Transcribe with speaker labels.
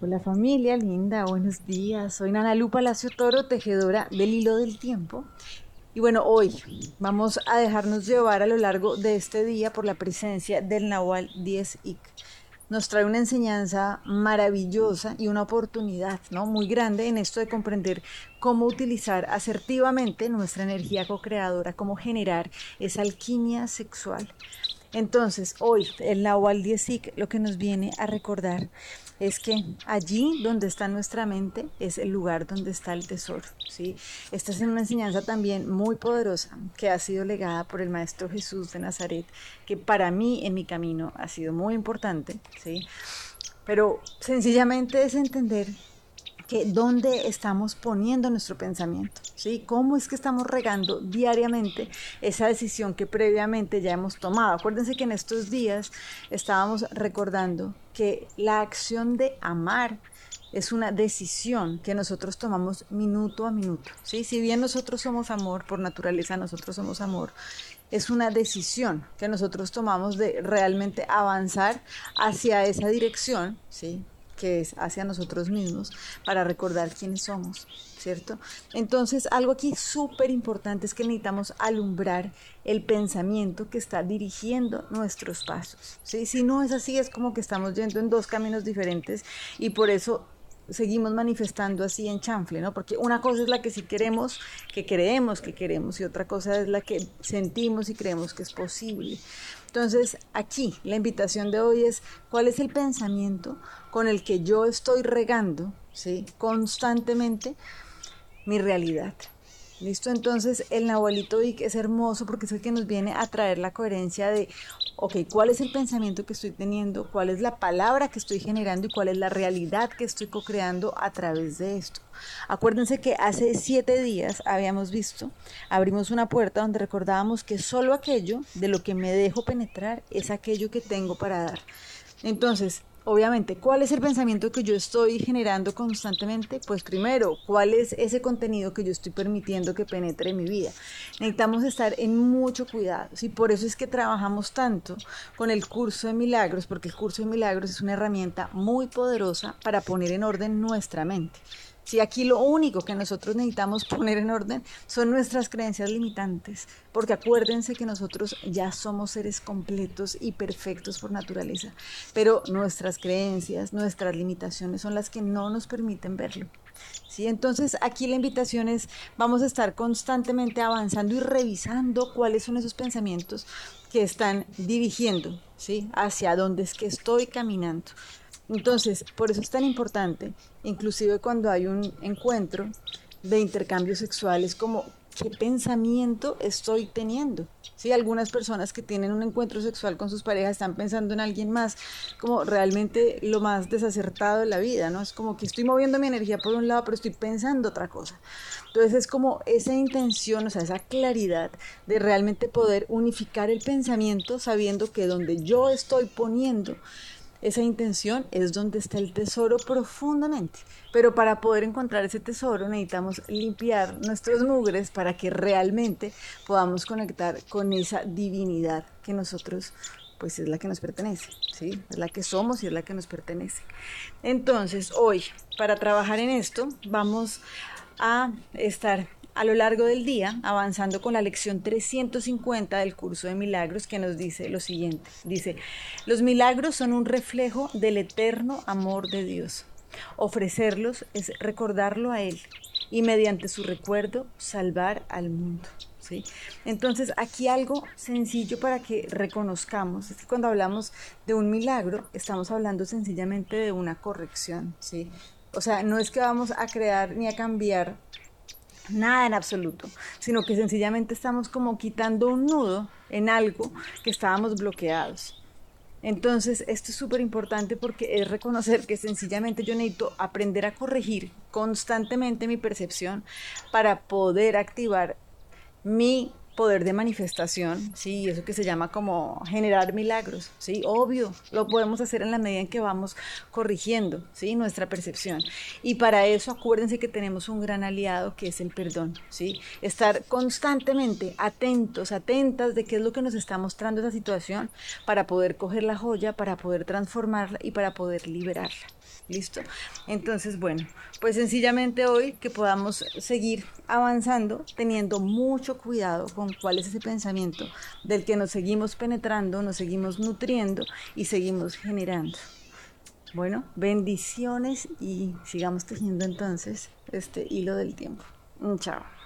Speaker 1: Hola familia linda, buenos días. Soy Nana Lu Palacio Toro, tejedora del hilo del tiempo. Y bueno, hoy vamos a dejarnos llevar a lo largo de este día por la presencia del Nahual 10 Ik. Nos trae una enseñanza maravillosa y una oportunidad ¿no? muy grande en esto de comprender cómo utilizar asertivamente nuestra energía co-creadora, cómo generar esa alquimia sexual. Entonces, hoy el Nahual 10 Ik lo que nos viene a recordar es que allí donde está nuestra mente es el lugar donde está el tesoro. ¿sí? Esta es una enseñanza también muy poderosa que ha sido legada por el Maestro Jesús de Nazaret, que para mí en mi camino ha sido muy importante. ¿sí? Pero sencillamente es entender que dónde estamos poniendo nuestro pensamiento, ¿sí? ¿Cómo es que estamos regando diariamente esa decisión que previamente ya hemos tomado? Acuérdense que en estos días estábamos recordando que la acción de amar es una decisión que nosotros tomamos minuto a minuto, ¿sí? Si bien nosotros somos amor, por naturaleza nosotros somos amor, es una decisión que nosotros tomamos de realmente avanzar hacia esa dirección, ¿sí? Que es hacia nosotros mismos, para recordar quiénes somos, ¿cierto? Entonces, algo aquí súper importante es que necesitamos alumbrar el pensamiento que está dirigiendo nuestros pasos, ¿sí? Si no es así, es como que estamos yendo en dos caminos diferentes y por eso seguimos manifestando así en chanfle, ¿no? Porque una cosa es la que sí queremos, que creemos que queremos, y otra cosa es la que sentimos y creemos que es posible. Entonces, aquí la invitación de hoy es cuál es el pensamiento con el que yo estoy regando, ¿sí? Constantemente mi realidad. ¿Listo? Entonces el Nahualito Vic es hermoso porque es el que nos viene a traer la coherencia de, ok, ¿cuál es el pensamiento que estoy teniendo? ¿Cuál es la palabra que estoy generando? ¿Y cuál es la realidad que estoy co-creando a través de esto? Acuérdense que hace siete días habíamos visto, abrimos una puerta donde recordábamos que solo aquello de lo que me dejo penetrar es aquello que tengo para dar. Entonces, obviamente, ¿cuál es el pensamiento que yo estoy generando constantemente? Pues primero, ¿cuál es ese contenido que yo estoy permitiendo que penetre en mi vida? Necesitamos estar en mucho cuidado. Y por eso es que trabajamos tanto con el curso de milagros, porque el curso de milagros es una herramienta muy poderosa para poner en orden nuestra mente. Si aquí lo único que nosotros necesitamos poner en orden son nuestras creencias limitantes, porque acuérdense que nosotros ya somos seres completos y perfectos por naturaleza, pero nuestras creencias, nuestras limitaciones son las que no nos permiten verlo. ¿Sí? Entonces aquí la invitación es, vamos a estar constantemente avanzando y revisando cuáles son esos pensamientos que están dirigiendo ¿sí? hacia dónde es que estoy caminando. Entonces, por eso es tan importante, inclusive cuando hay un encuentro de intercambios sexuales, como qué pensamiento estoy teniendo. Sí, algunas personas que tienen un encuentro sexual con sus parejas están pensando en alguien más, como realmente lo más desacertado de la vida, ¿no? Es como que estoy moviendo mi energía por un lado, pero estoy pensando otra cosa. Entonces es como esa intención, o sea, esa claridad de realmente poder unificar el pensamiento sabiendo que donde yo estoy poniendo esa intención es donde está el tesoro profundamente. Pero para poder encontrar ese tesoro necesitamos limpiar nuestros mugres para que realmente podamos conectar con esa divinidad que nosotros pues es la que nos pertenece, ¿sí? Es la que somos y es la que nos pertenece. Entonces, hoy, para trabajar en esto, vamos a estar a lo largo del día, avanzando con la lección 350 del curso de milagros que nos dice lo siguiente. Dice, los milagros son un reflejo del eterno amor de Dios. Ofrecerlos es recordarlo a Él y mediante su recuerdo salvar al mundo. ¿sí? Entonces, aquí algo sencillo para que reconozcamos es que cuando hablamos de un milagro, estamos hablando sencillamente de una corrección. ¿sí? O sea, no es que vamos a crear ni a cambiar nada en absoluto, sino que sencillamente estamos como quitando un nudo en algo que estábamos bloqueados. Entonces, esto es súper importante porque es reconocer que sencillamente yo necesito aprender a corregir constantemente mi percepción para poder activar mi poder de manifestación, ¿sí? Eso que se llama como generar milagros, ¿sí? Obvio, lo podemos hacer en la medida en que vamos corrigiendo, ¿sí? Nuestra percepción. Y para eso acuérdense que tenemos un gran aliado que es el perdón, ¿sí? Estar constantemente atentos, atentas de qué es lo que nos está mostrando esa situación para poder coger la joya, para poder transformarla y para poder liberarla. ¿Listo? Entonces, bueno, pues sencillamente hoy que podamos seguir avanzando teniendo mucho cuidado con cuál es ese pensamiento del que nos seguimos penetrando, nos seguimos nutriendo y seguimos generando. Bueno, bendiciones y sigamos tejiendo entonces este hilo del tiempo. Chao.